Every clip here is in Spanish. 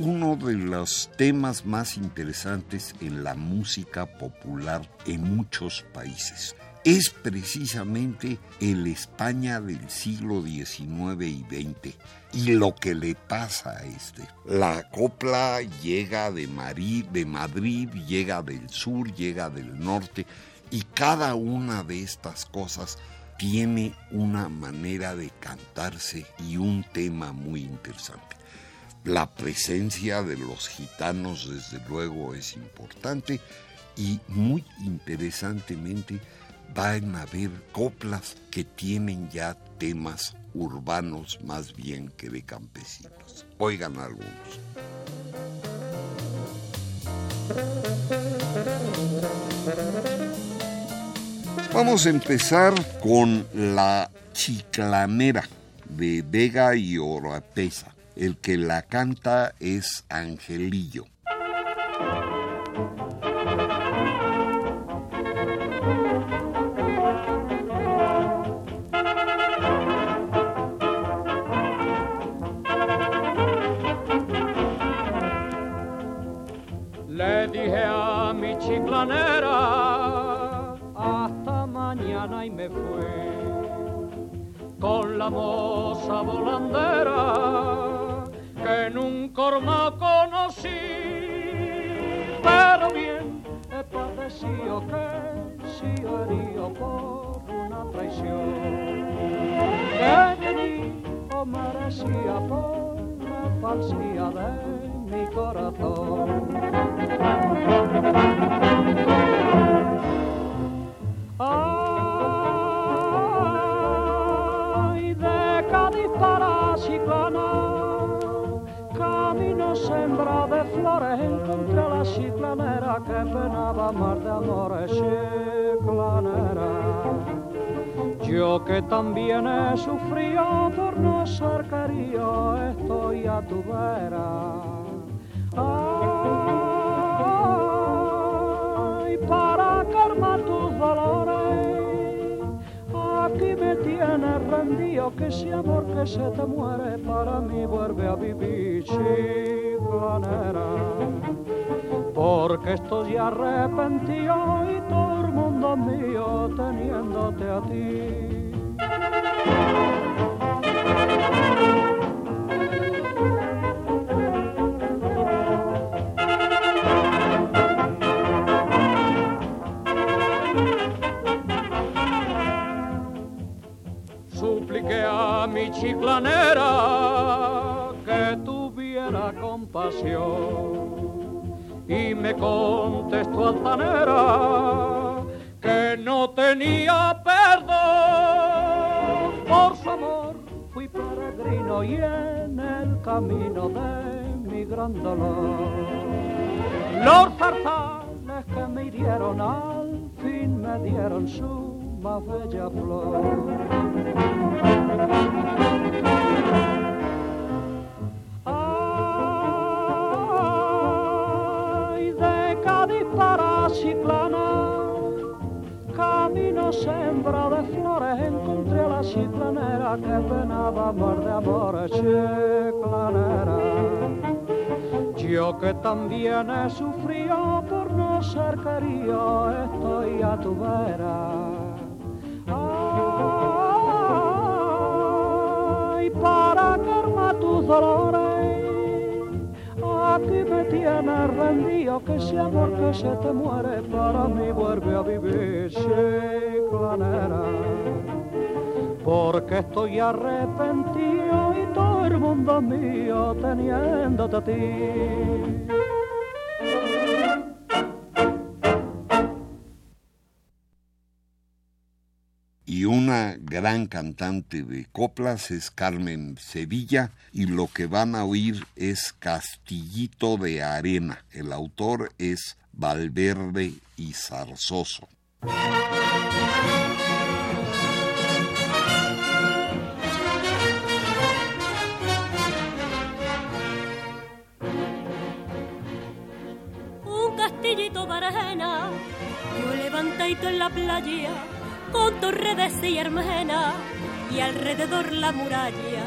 uno de los temas más interesantes en la música popular en muchos países. Es precisamente el España del siglo XIX y XX y lo que le pasa a este. La copla llega de, Madrid, de Madrid, llega del sur, llega del norte y cada una de estas cosas tiene una manera de cantarse y un tema muy interesante. La presencia de los gitanos desde luego es importante y muy interesantemente van a haber coplas que tienen ya temas urbanos más bien que de campesinos. Oigan algunos. Vamos a empezar con la chiclanera de Vega y Oropesa. El que la canta es Angelillo. por una traición que mi o merecía por la falsía de mi corazón. Ay, de Cádiz para Chiclana, camino sembra de flores, encontré la chiclanera que penaba mar de amores. Yo que también he sufrido por no ser querido, estoy a tu vera. Ay, para calmar tus dolores, aquí me tienes rendido, que ese amor que se te muere para mí vuelve a vivir, chiclanera. Porque estoy arrepentido y todo el mundo mío teniéndote a ti. Supliqué a mi chiclanera que tuviera compasión y me contestó altanera que no tenía perdón. Por su amor fui peregrino y en el camino de mi gran dolor. Los zarzales que me hirieron al fin me dieron su más bella flor sembra de flores, encontré a la chiclanera que penaba amor de amores, chiclanera. Yo que también he sufrido por no ser querido, estoy a tu vera. Ay, para calmar tus dolores, me tienes rendido, que ese amor que se te muere para mí vuelve a vivir, chiclanera. Porque estoy arrepentido y todo el mundo mío teniéndote a ti. Y una gran cantante de coplas es Carmen Sevilla y lo que van a oír es Castillito de Arena. El autor es Valverde y Zarzoso. Un castillito de arena, yo levantadito en la playa con torre y hermana y alrededor la muralla.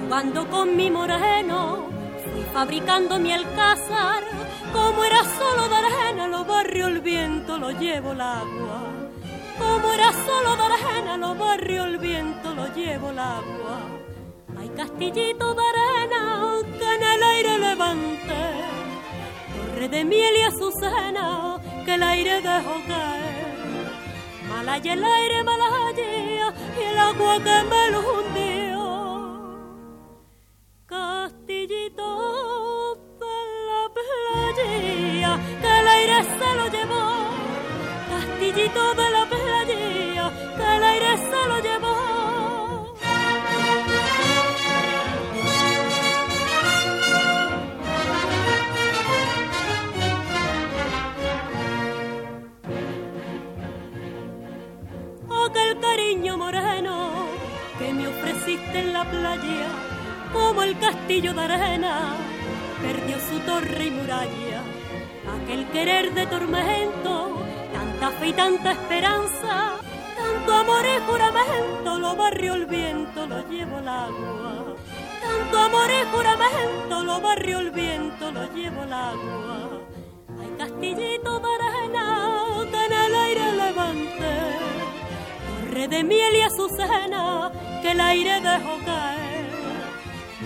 Jugando con mi moreno, fui fabricando mi alcázar, como era solo de arena, lo barrio el viento, lo llevo el agua. Como era solo de arena, lo barrio el viento, lo llevo el agua. Hay castillito de arena que en el aire levante, torre de miel y azucena que el aire dejó caer Malaya el aire, malaya y el agua que me lo hundió. Castillito de la playa, que el aire se lo llevó. Castillito de la playa, que el aire se lo llevó. Moreno que me ofreciste en la playa, como el castillo de arena, perdió su torre y muralla. Aquel querer de tormento, tanta fe y tanta esperanza, tanto amor y juramento, lo barrió el viento, lo llevo el agua. Tanto amor y juramento, lo barrió el viento, lo llevo el agua. Hay castillito de arena de miel y azucena que el aire dejó caer.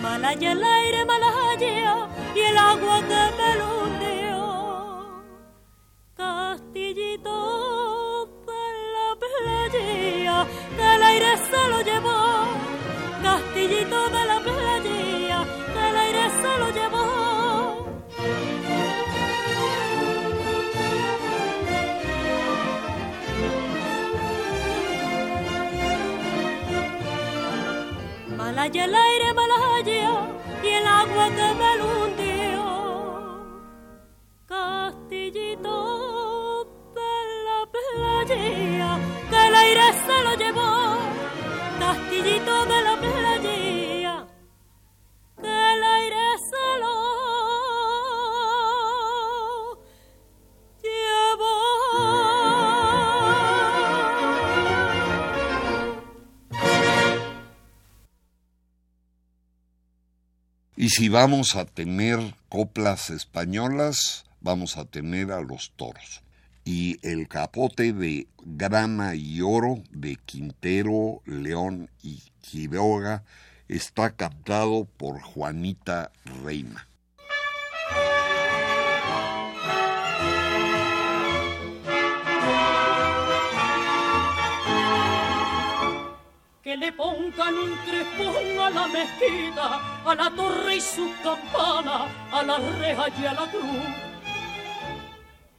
Malaya el aire, malaya y el agua que me lo hundió. Castillito de la playa que el aire se lo llevó. Castillito de la playa que el aire se lo llevó. Malaya el aire, malaya y el agua que me lo hundió. Castillito de la playa, que el aire se lo llevó. Castillito de la playa, Y si vamos a tener coplas españolas, vamos a tener a los toros. Y el capote de grana y oro de Quintero, León y Quiroga está captado por Juanita Reina. Que le pongan un crespón a la mezquita, a la torre y su campana, a la reja y a la cruz.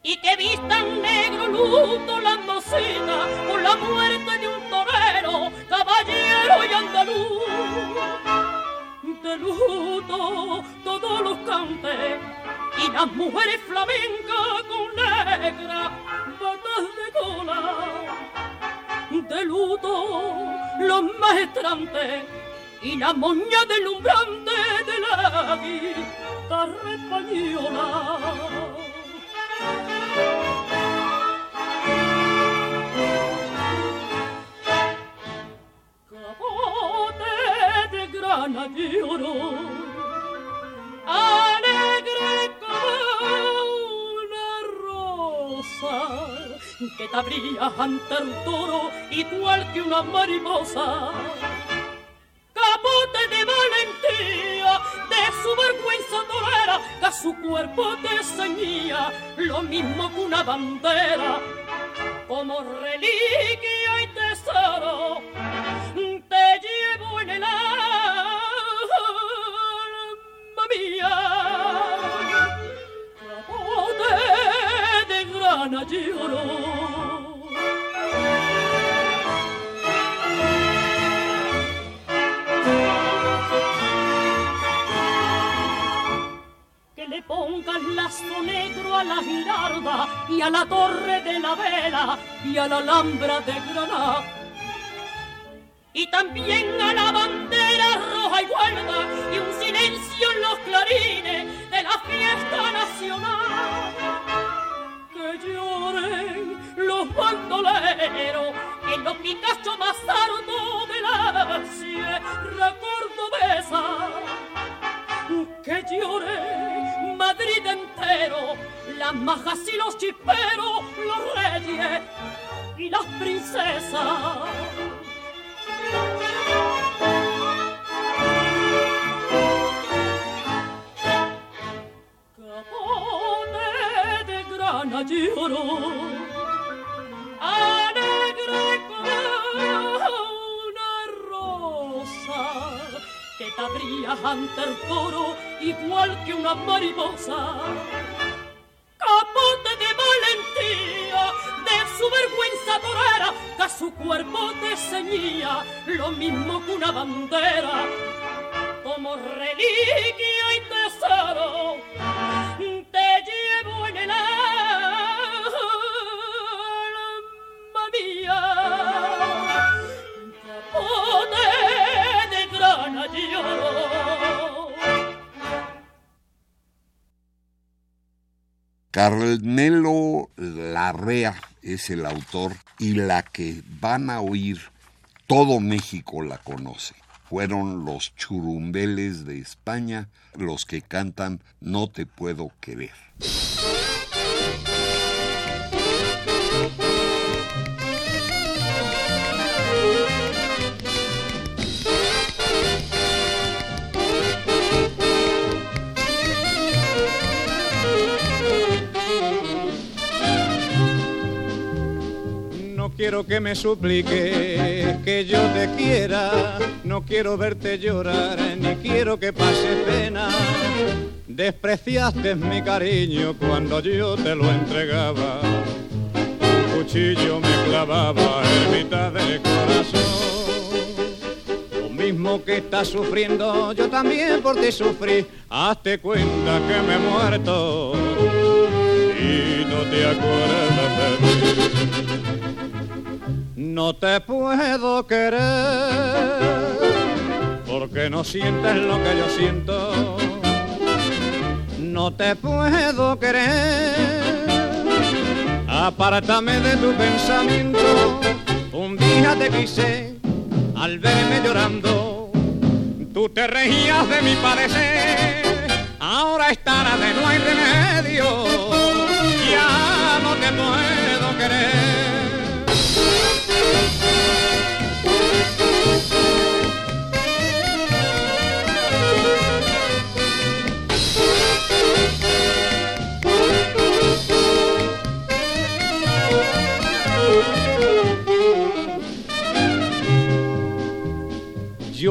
Y que vistan negro luto la mocina por la muerte de un torero, caballero y andaluz. De luto todos los cantes y las mujeres flamencas con negra patas de cola de luto los maestrantes y la moña deslumbrante de la guitarra española. Capote de grana de oro, alegre como una rosa que te abrías ante el toro igual que una mariposa. Capote de valentía, de su vergüenza torera, que su cuerpo te ceñía, lo mismo que una bandera, como reliquia y tesoro, te llevo en el alma mía. De grana lloró. le pongan lazo negro a la girarda y a la torre de la vela y a la alhambra de Granada. Y también a la bandera roja y guarda y un silencio en los clarines de la fiesta nacional. Los picachos más hartos de la sierra cordobesa. Que lloren Madrid entero, las majas y los chisperos, los reyes y las princesas. Capone de grana que te abría ante el toro igual que una mariposa. Capote de valentía, de su vergüenza torera, que su cuerpo te ceñía lo mismo que una bandera. Como reliquia y tesoro, Carnelo Larrea es el autor y la que van a oír todo México la conoce. Fueron los churumbeles de España los que cantan No te puedo querer. Quiero que me suplique que yo te quiera, no quiero verte llorar, ni quiero que pases pena. Despreciaste mi cariño cuando yo te lo entregaba, un cuchillo me clavaba en mitad del corazón. Lo mismo que estás sufriendo, yo también por ti sufrí, hazte cuenta que me he muerto y no te acuerdas de mí no te puedo querer porque no sientes lo que yo siento. No te puedo querer, apártame de tu pensamiento. Un día te quise al verme llorando, tú te reías de mi padecer. Ahora estará de no hay remedio, ya no te puedo querer.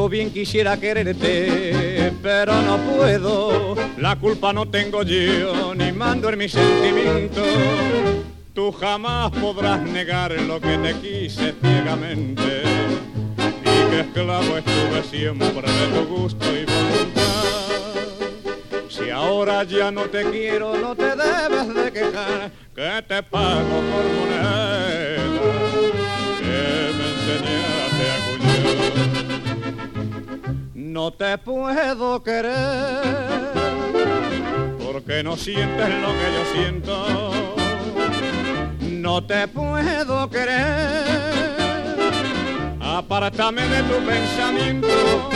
Bien quisiera quererte, pero no puedo. La culpa no tengo yo, ni mando en mis sentimientos. Tú jamás podrás negar lo que te quise ciegamente y que esclavo estuve siempre de tu gusto y voluntad. Si ahora ya no te quiero, no te debes de quejar, que te pago por moneda que me enseñaste a cuñar. No te puedo querer porque no sientes lo que yo siento no te puedo querer. Apártame de tu pensamiento,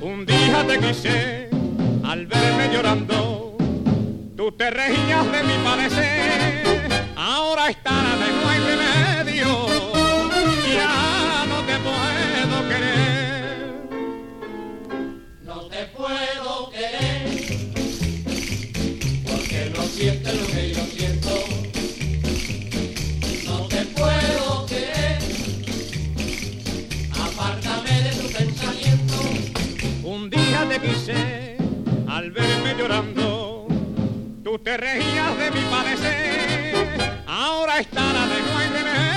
un día te quise al verme llorando. Tú te reías de mi parecer, ahora está de no hay remedio, ya siente lo que yo siento. No te puedo querer, apártame de tu pensamiento. Un día te quise, al verme llorando, tú te reías de mi padecer, ahora estará de nuevo.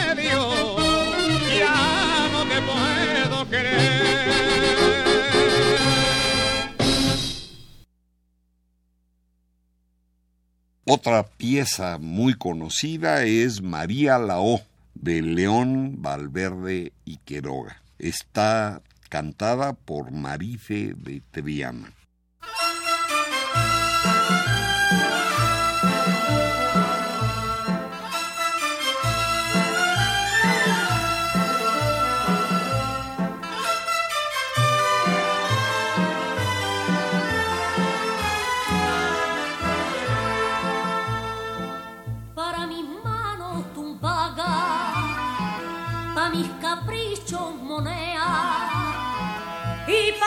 Otra pieza muy conocida es María Lao de León Valverde y Queroga. Está cantada por Marife de Triana.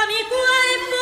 Vì của.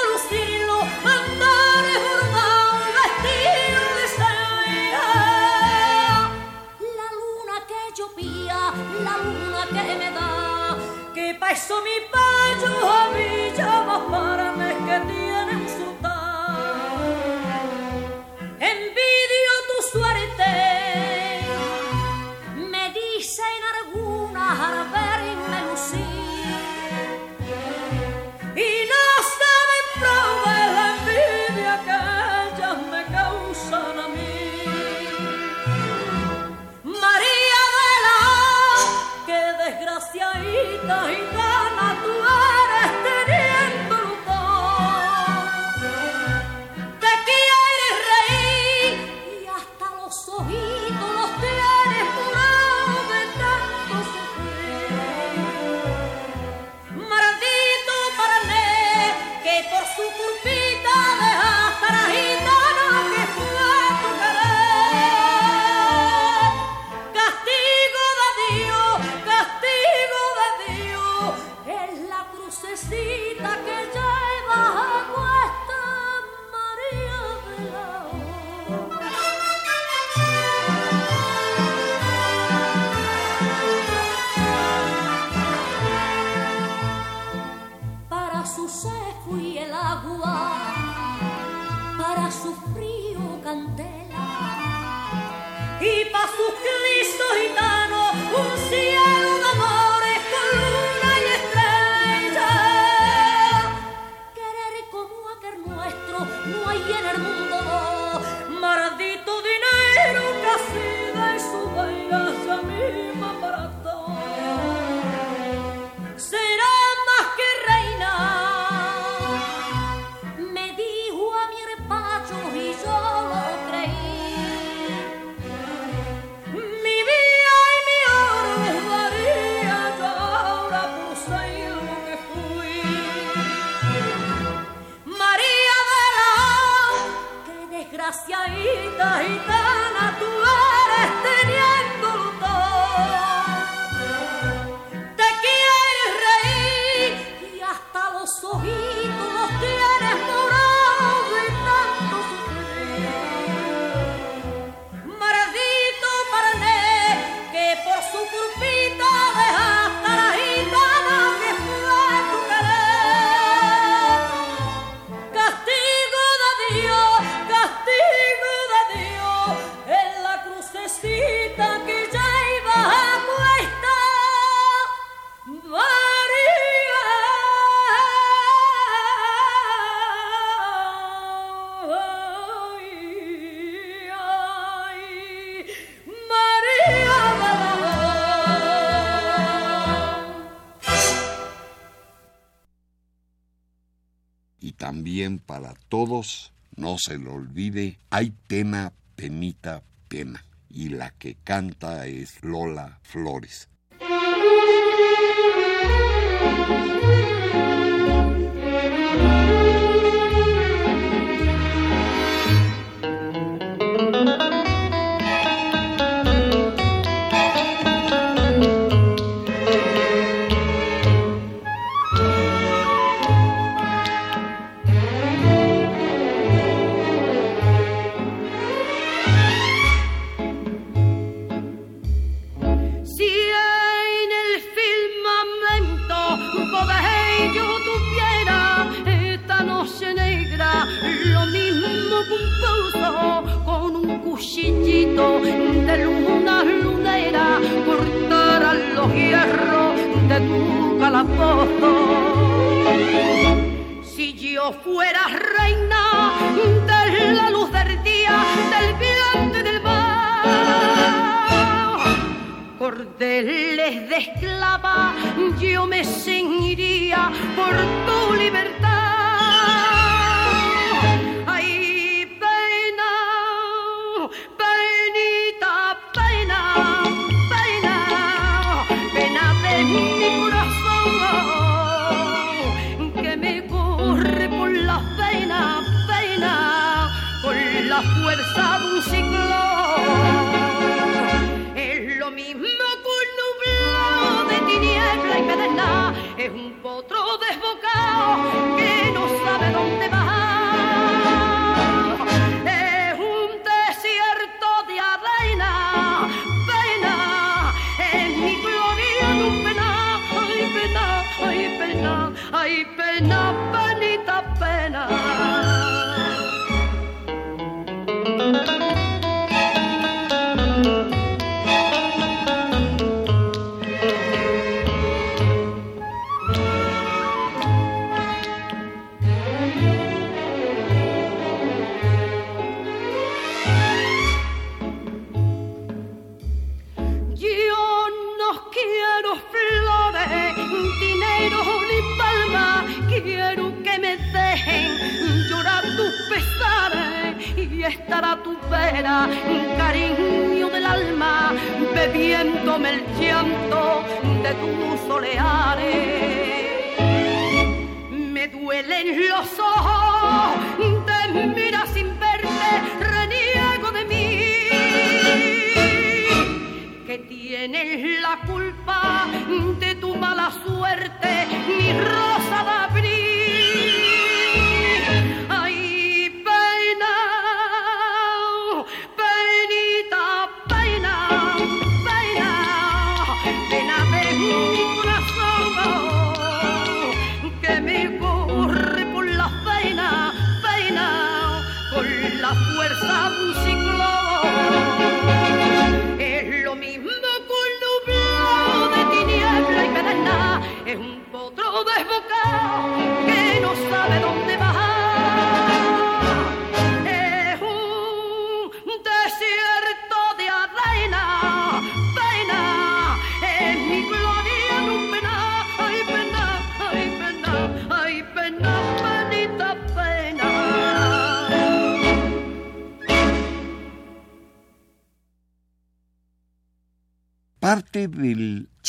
No se lo olvide, hay pena, penita, pena. Y la que canta es Lola Flores.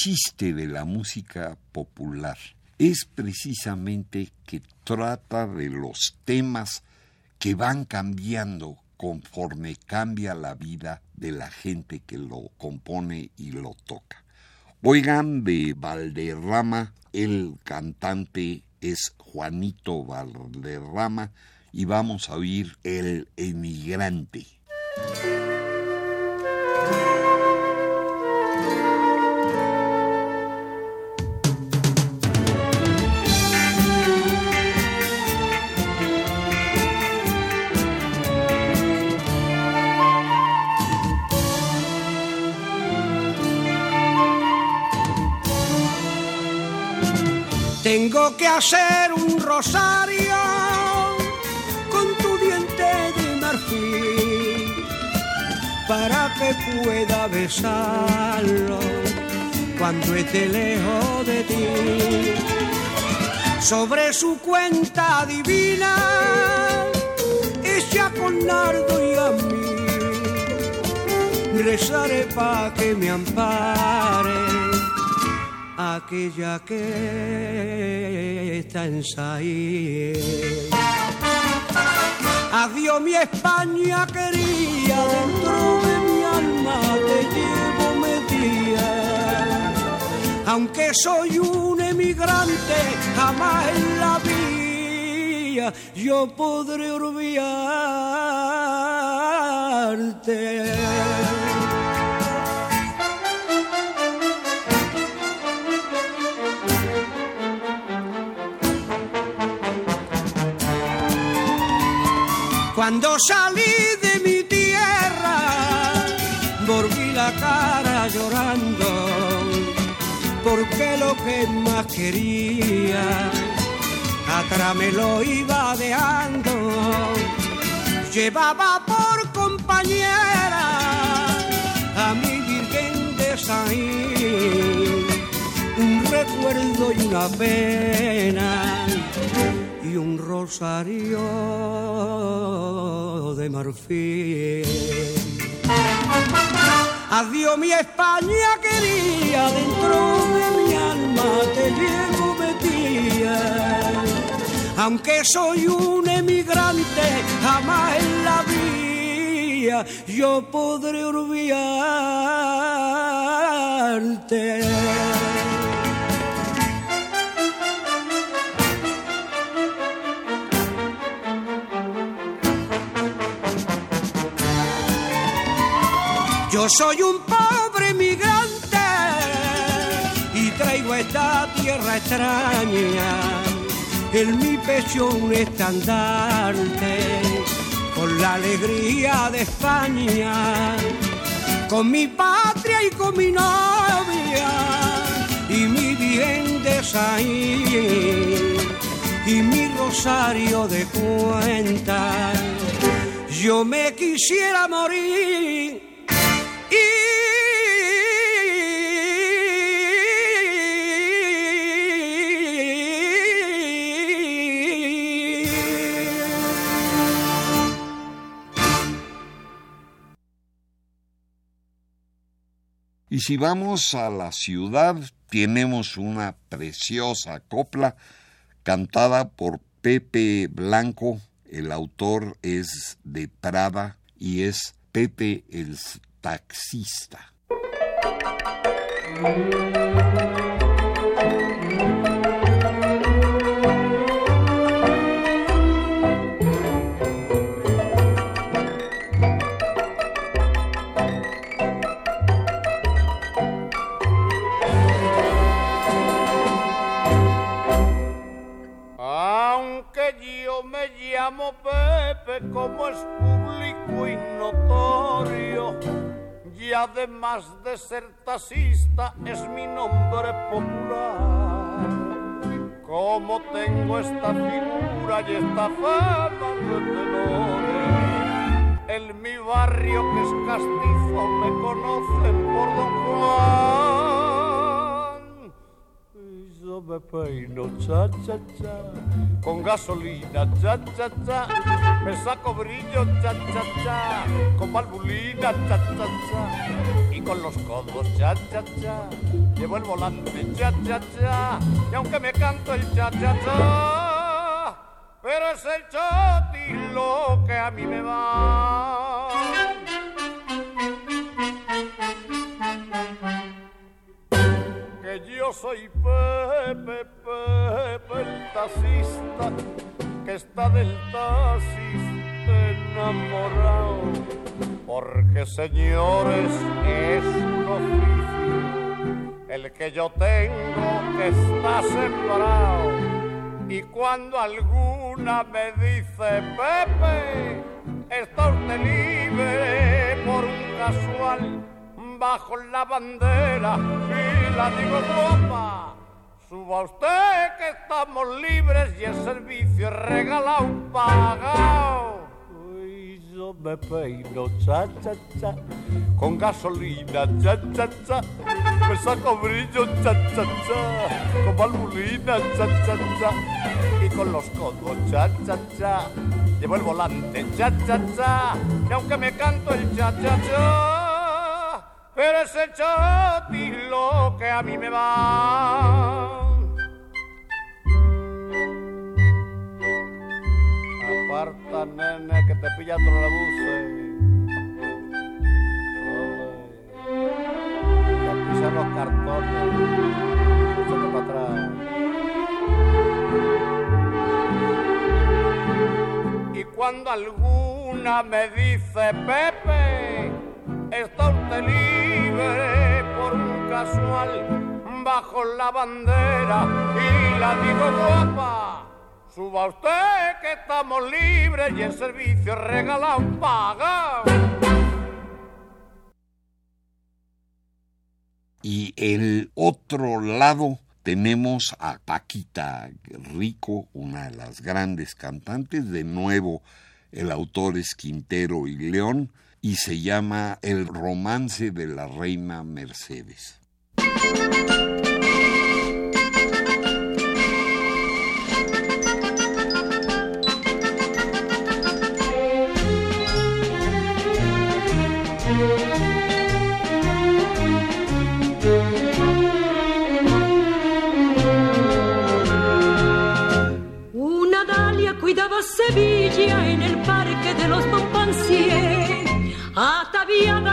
Chiste de la música popular es precisamente que trata de los temas que van cambiando conforme cambia la vida de la gente que lo compone y lo toca. Oigan de Valderrama, el cantante es Juanito Valderrama y vamos a oír El emigrante. Hacer un rosario con tu diente de marfil para que pueda besarlo cuando esté lejos de ti. Sobre su cuenta divina, ella con nardo y a mí, rezaré para que me ampare aquella que está en. Adiós mi España quería, dentro de mi alma te llevo metida. Aunque soy un emigrante, jamás en la vida yo podré olvidarte. Cuando salí de mi tierra, volví la cara llorando, porque lo que más quería, atrás me lo iba dejando. Llevaba por compañera a mi Virgen de Saín, un recuerdo y una pena y un rosario de marfil. Adiós mi España quería, dentro de mi alma te llevo metida. Aunque soy un emigrante, jamás en la vida yo podré olvidarte. Soy un pobre migrante y traigo esta tierra extraña en mi pecho un estandarte con la alegría de España, con mi patria y con mi novia y mi bien de Saín y mi rosario de cuentas. Yo me quisiera morir y si vamos a la ciudad, tenemos una preciosa copla cantada por Pepe Blanco. El autor es de Prada y es Pepe el taxista. Llamo Pepe como es público y notorio y además de ser taxista es mi nombre popular. Como tengo esta figura y esta fama de tenores, en mi barrio que es castizo me conocen por Don Juan. Yo me peino cha cha cha, con gasolina cha cha cha, me saco brillo cha cha cha, con valvulina cha cha cha, y con los codos cha cha cha, llevo el volante cha cha cha, y aunque me canto el cha cha cha, pero es el choti lo que a mí me va. Soy Pepe, Pepe el taxista, que está del taxis enamorado, porque señores es un oficio el que yo tengo que está sembrado, y cuando alguna me dice Pepe, está usted libre por un casual bajo la bandera guapa. Suba usted que estamos libres y el servicio es regalado, pagado. Y yo me peino cha cha cha, con gasolina cha cha cha, me saco brillo cha cha cha, con valvulina cha cha cha, y con los codos cha cha cha, llevo el volante cha cha cha, y aunque me canto el cha cha cha pero es el choti lo que a mí me va. Aparta, nene, que te pilla otro la Te pisan los cartones. Para atrás. Y cuando alguna me dice Pepe, está usted libre por un casual bajo la bandera y la digo guapa. Suba usted que estamos libres y el servicio regalado pagado. Y el otro lado tenemos a Paquita Rico, una de las grandes cantantes, de nuevo el autor es Quintero y León, y se llama El romance de la reina Mercedes. Sevilla en el parque de los Montpensier.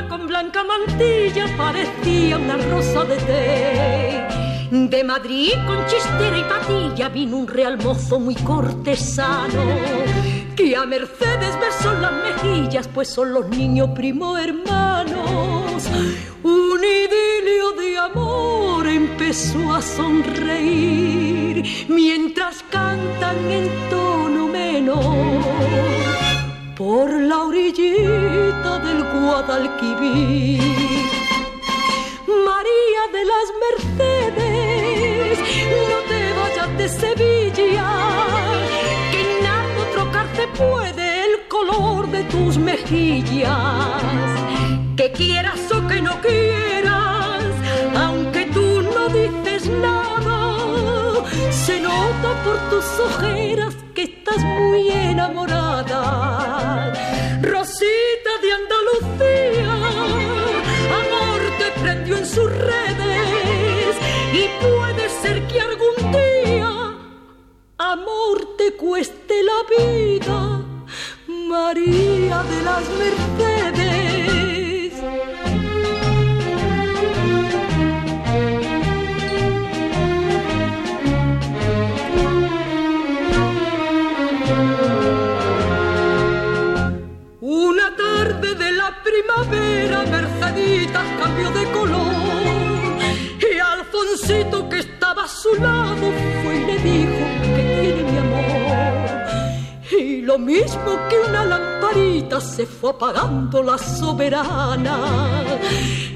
Con blanca mantilla parecía una rosa de té. De Madrid con chistera y patilla vino un real mozo muy cortesano que a Mercedes besó las mejillas, pues son los niños primo hermanos. Un idilio de amor empezó a sonreír mientras cantan en tono menor por la orillita del Guadalquivir. María de las Mercedes, no te vayas de Sevilla, que nada trocarte puede el color de tus mejillas. Que quieras o que no quieras, aunque tú no dices nada, se nota por tus ojeras que estás muy enamorada. De Andalucía, amor te prendió en sus redes y puede ser que algún día amor te cueste la vida, María de las Mercedes. Primavera, Merceditas cambió de color. Y Alfonsito que estaba a su lado fue y le dijo que tiene mi amor. Y lo mismo que una lamparita se fue apagando la soberana.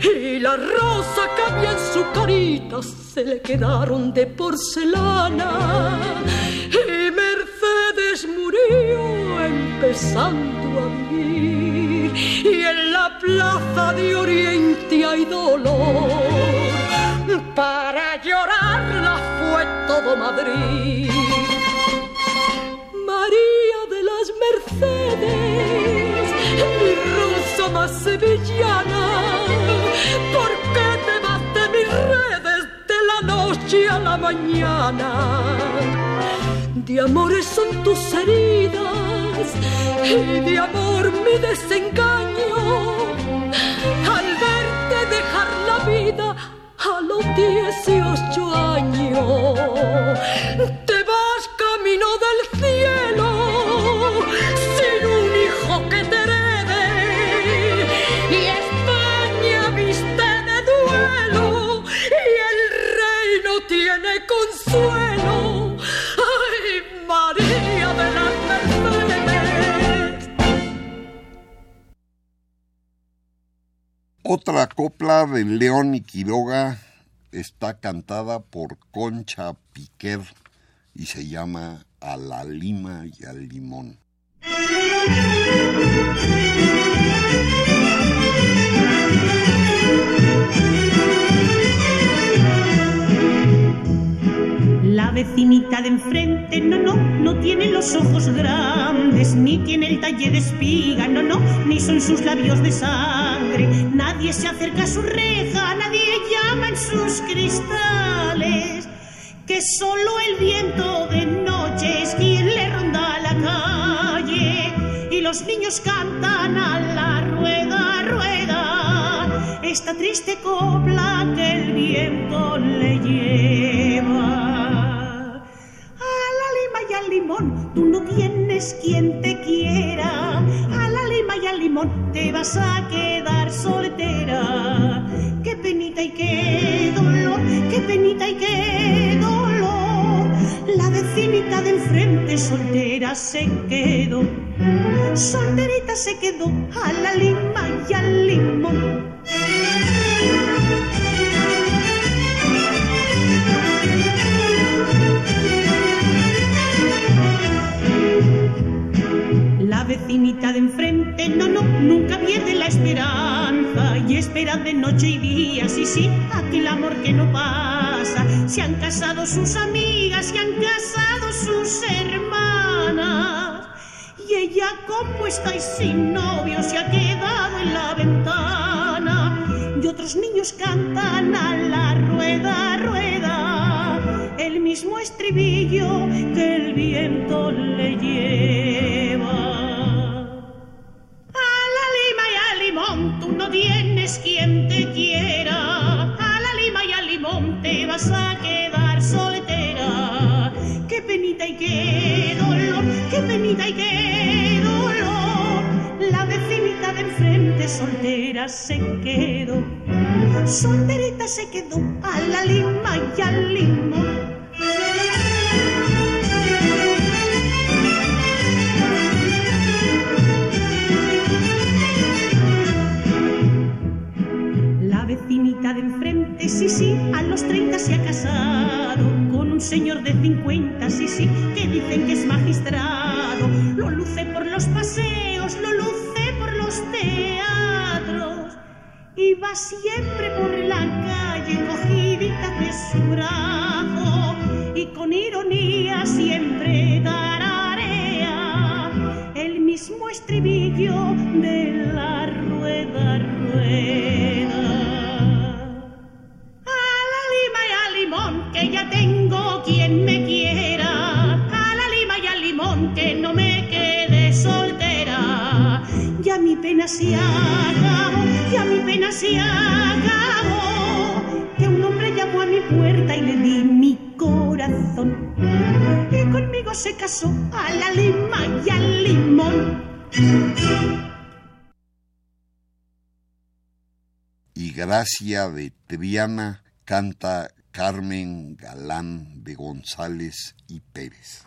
Y la rosa que había en su carita se le quedaron de porcelana. Y Mercedes murió empezando a vivir. Y en la plaza de Oriente hay dolor para llorarla fue todo Madrid María de las Mercedes mi rosa más sevillana ¿por qué te vas mis redes de la noche a la mañana? De amores son tus heridas y de amor mi desengaño. Los 18 años, te vas camino del cielo sin un hijo que te herede. Y España viste de duelo y el rey no tiene consuelo. ¡Ay, María de las Mercedes! Otra copla de León y Quiroga está cantada por Concha Piquer y se llama A la lima y al limón. La vecinita de enfrente, no, no, no tiene los ojos grandes, ni tiene el talle de espiga, no, no, ni son sus labios de sangre. Nadie se acerca a su reja, llama en sus cristales, que solo el viento de noche es quien le ronda la calle y los niños cantan a la rueda, rueda, esta triste copla que el viento le lleva. A la lima y al limón, tú no tienes quien te quiera. Al limón te vas a quedar soltera. Qué penita y qué dolor, qué penita y qué dolor. La vecinita de enfrente soltera se quedó. Solterita se quedó a la lima y al limón. Vecinita de enfrente, no, no, nunca pierde la esperanza y espera de noche y día, sí, sí, aquel amor que no pasa. Se han casado sus amigas, se han casado sus hermanas. Y ella, como estáis sin novio, se ha quedado en la ventana. Y otros niños cantan a la rueda, rueda, el mismo estribillo que el viento le lleva. Tú no tienes quien te quiera. A la lima y al limón te vas a quedar soltera. Qué penita y qué dolor, qué penita y qué dolor. La vecinita de enfrente soltera se quedó. Solterita se quedó a la lima y al limón. De 50, sí, sí, que dicen que es magistrado. Lo luce por los paseos, lo luce por los teatros. Y va siempre por la calle cogidita de su brazo y con ironía siempre tararea el mismo estribillo pena se acabó, ya mi pena se acabó. Que un hombre llamó a mi puerta y le di mi corazón. Y conmigo se casó a la lima y al limón. y Gracia de Triana canta Carmen Galán de González y Pérez.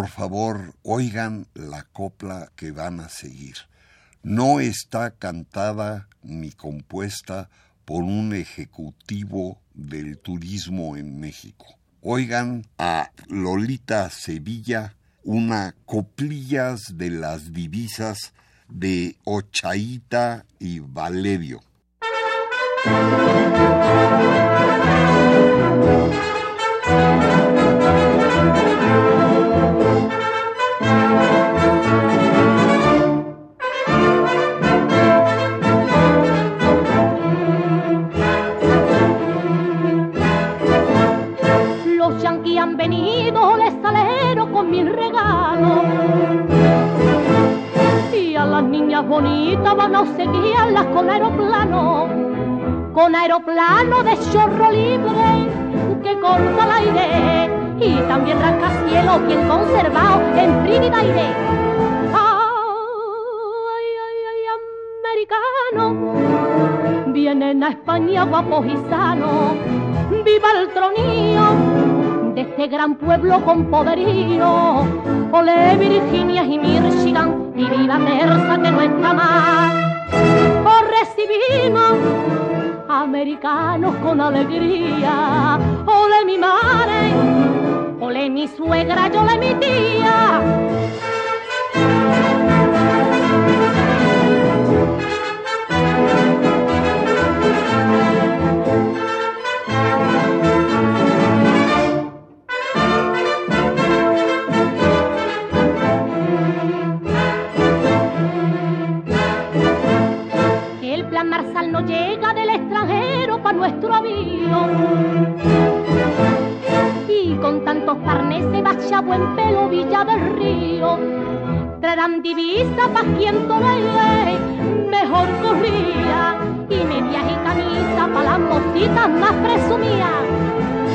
Por favor, oigan la copla que van a seguir. No está cantada ni compuesta por un ejecutivo del turismo en México. Oigan a Lolita Sevilla, una coplillas de las divisas de Ochaíta y Valerio. Van a seguirlas con aeroplano. Con aeroplano de chorro libre que corta el aire. Y también rascacielos bien conservado en Trinidad aire. Ay, ay, ay, americano. Vienen a España guapos y sanos. Viva el tronío este gran pueblo con poderío. Ole Virginia y Michigan y viva Terza que no está mal. Os recibimos americanos con alegría. Ole mi madre, ole mi suegra, yo ole mi tía. Buen pelo Villa del Río. Traerán divisa pa' quien tolere mejor corría. Y medias y camisa pa' las mositas más presumidas.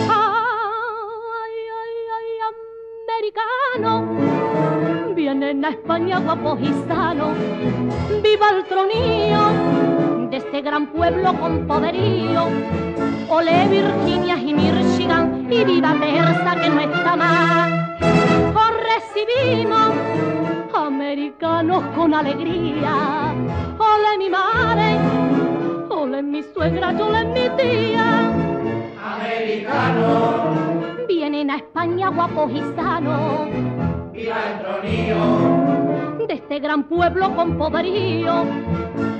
Ay, ay, ay, americano. Vienen a España guapos y sanos. Viva el tronío de este gran pueblo con poderío. Ole Virginia y Michigan y viva Terza que no está mal. Os recibimos americanos con alegría. Ole mi madre, ole mi suegra, ole mi tía. Americano, Vienen a España guapos y sanos viva el tronío. de este gran pueblo con poderío.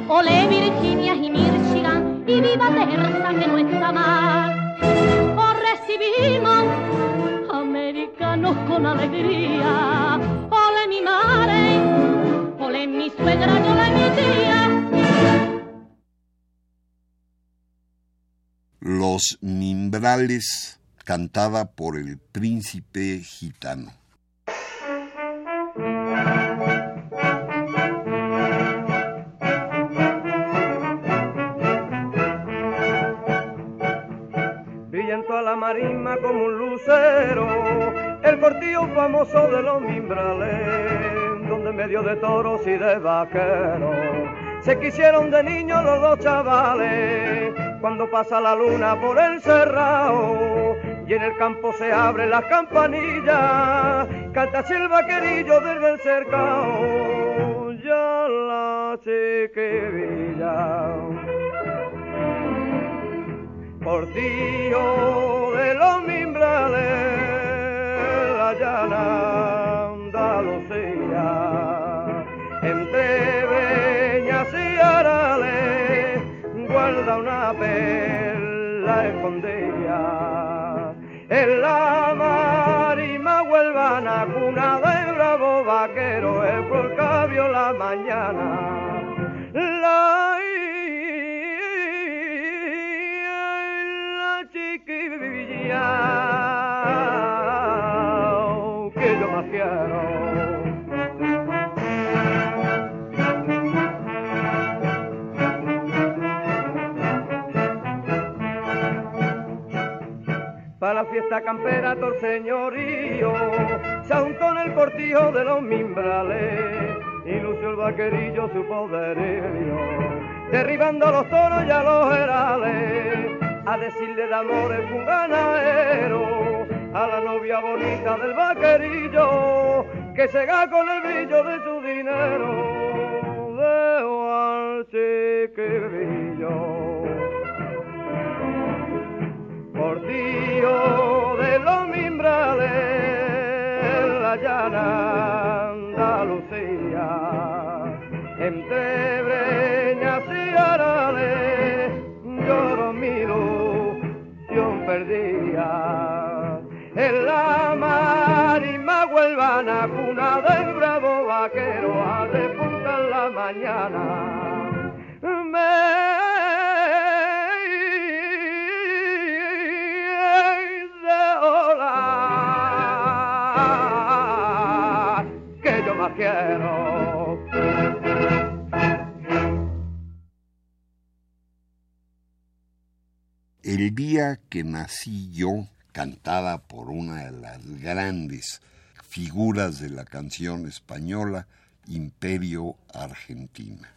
Ole Virginia y Michigan y viva Terza que no está mal. Os recibimos americanos con alegría. Ole mi madre, ole mi suegra, ole mi tía. Los Mimbrales, cantada por el príncipe gitano. Marisma como un lucero, el cortillo famoso de los mimbrales, donde en medio de toros y de vaqueros se quisieron de niños los dos chavales, cuando pasa la luna por el cerrado y en el campo se abren las campanillas, canta así el vaquerillo desde el cercado, ya la chiquilla portillo de los mimbrales, la llana Andalucía, entre veñas y arales, guarda una perla escondida. En la marima huelvana, cuna de bravo vaquero, el porcabio la mañana. Que más quiero. Para la fiesta campera señorío se untó en el cortijo de los mimbrales y lució el vaquerillo su poderío derribando a los toros y a los herales a decirle de amores un ganadero, a la novia bonita del vaquerillo, que se gana con el brillo de su dinero. Dejo al chiquillo, por tío de los mimbrales, en la llana Andalucía, entre breñas y arales, yo lo miro perdía. En la marima huelvana, cuna del bravo vaquero, a de punta en la mañana. Me quiero El día que nací yo, cantada por una de las grandes figuras de la canción española, Imperio Argentina.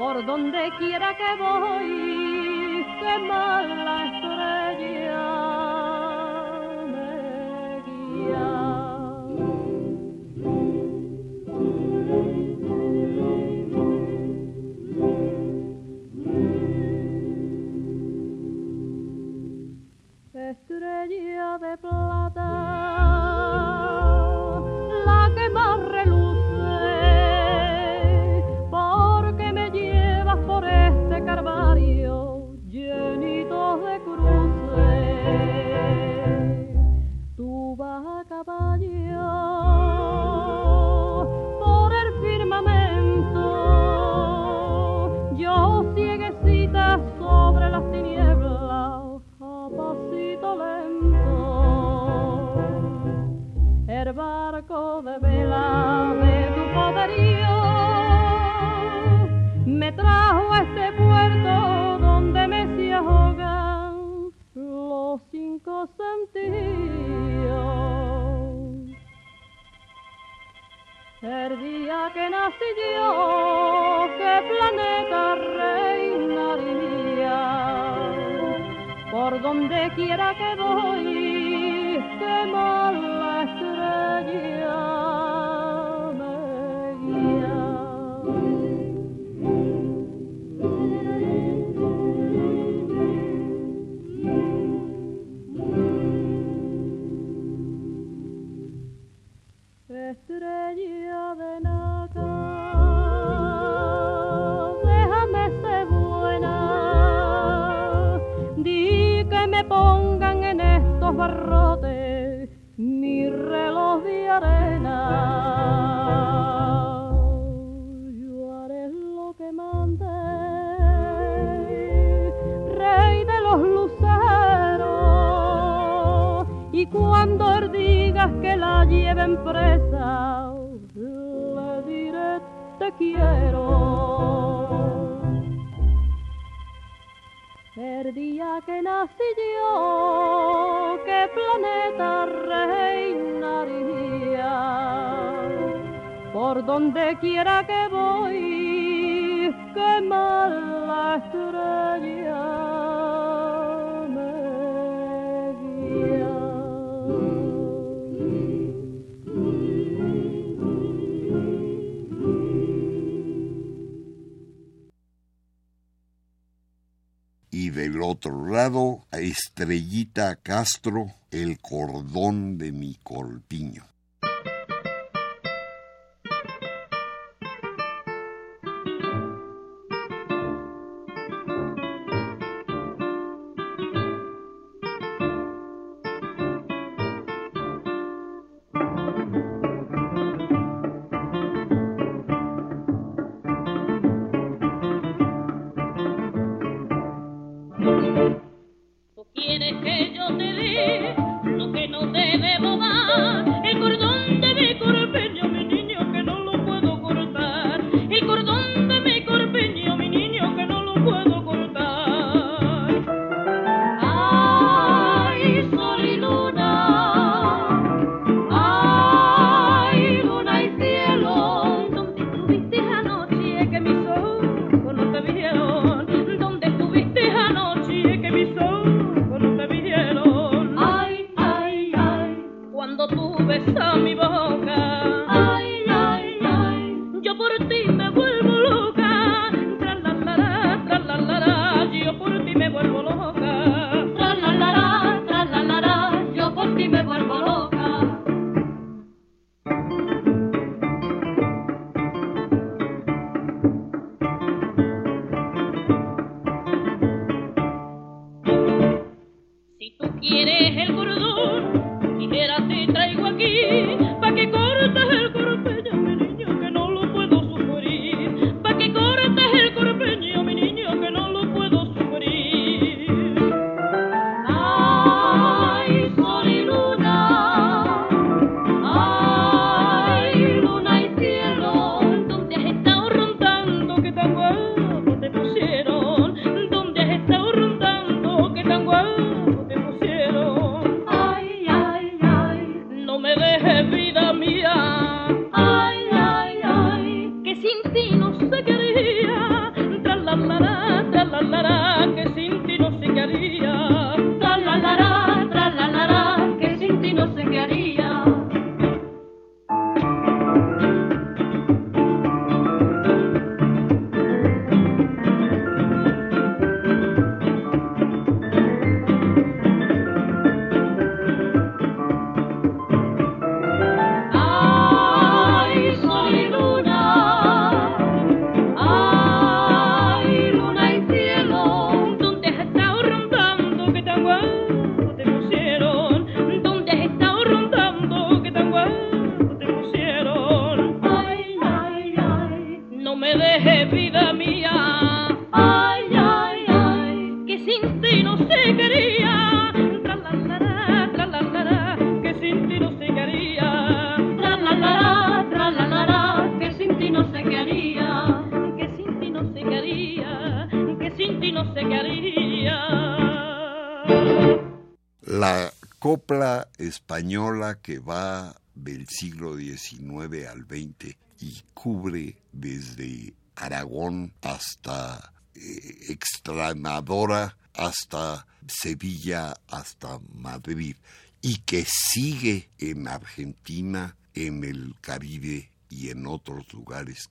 por donde quiera que voy, qué mala primer día que nací yo, qué planeta reinaría. Por donde quiera que voy, que me pongan en estos barrotes mi reloj de arena. Yo haré lo que mande, rey de los luceros, y cuando digas que la lleven presa, le diré te quiero. primer día que nací yo, qué planeta reinaría. Por donde quiera que voy, qué mala estrella. del otro lado a Estrellita Castro, el cordón de mi corpiño. Española que va del siglo XIX al XX y cubre desde Aragón hasta eh, Extremadura, hasta Sevilla, hasta Madrid, y que sigue en Argentina, en el Caribe y en otros lugares.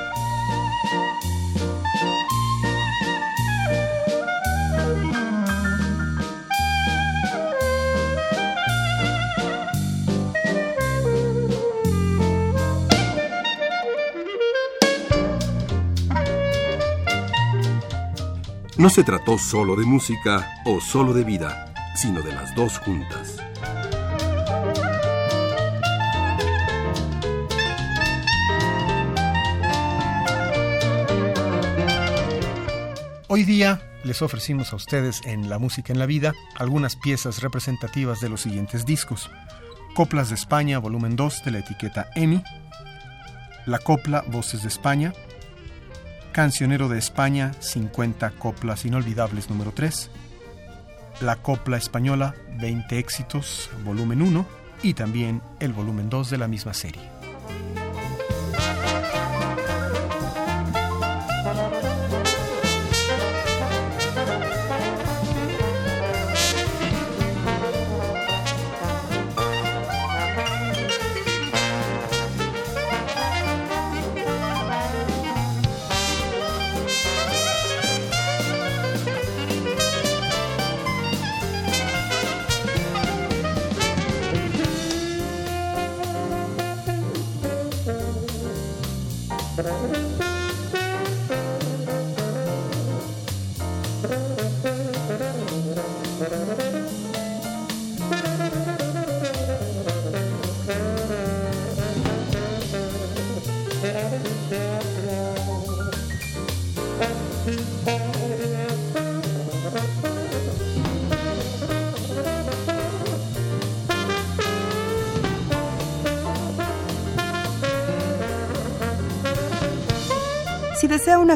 No se trató solo de música o solo de vida, sino de las dos juntas. Hoy día les ofrecimos a ustedes en La Música en la Vida algunas piezas representativas de los siguientes discos. Coplas de España, volumen 2 de la etiqueta EMI, La Copla Voces de España, Cancionero de España, 50 Coplas Inolvidables número 3, La Copla Española, 20 éxitos, volumen 1, y también el volumen 2 de la misma serie.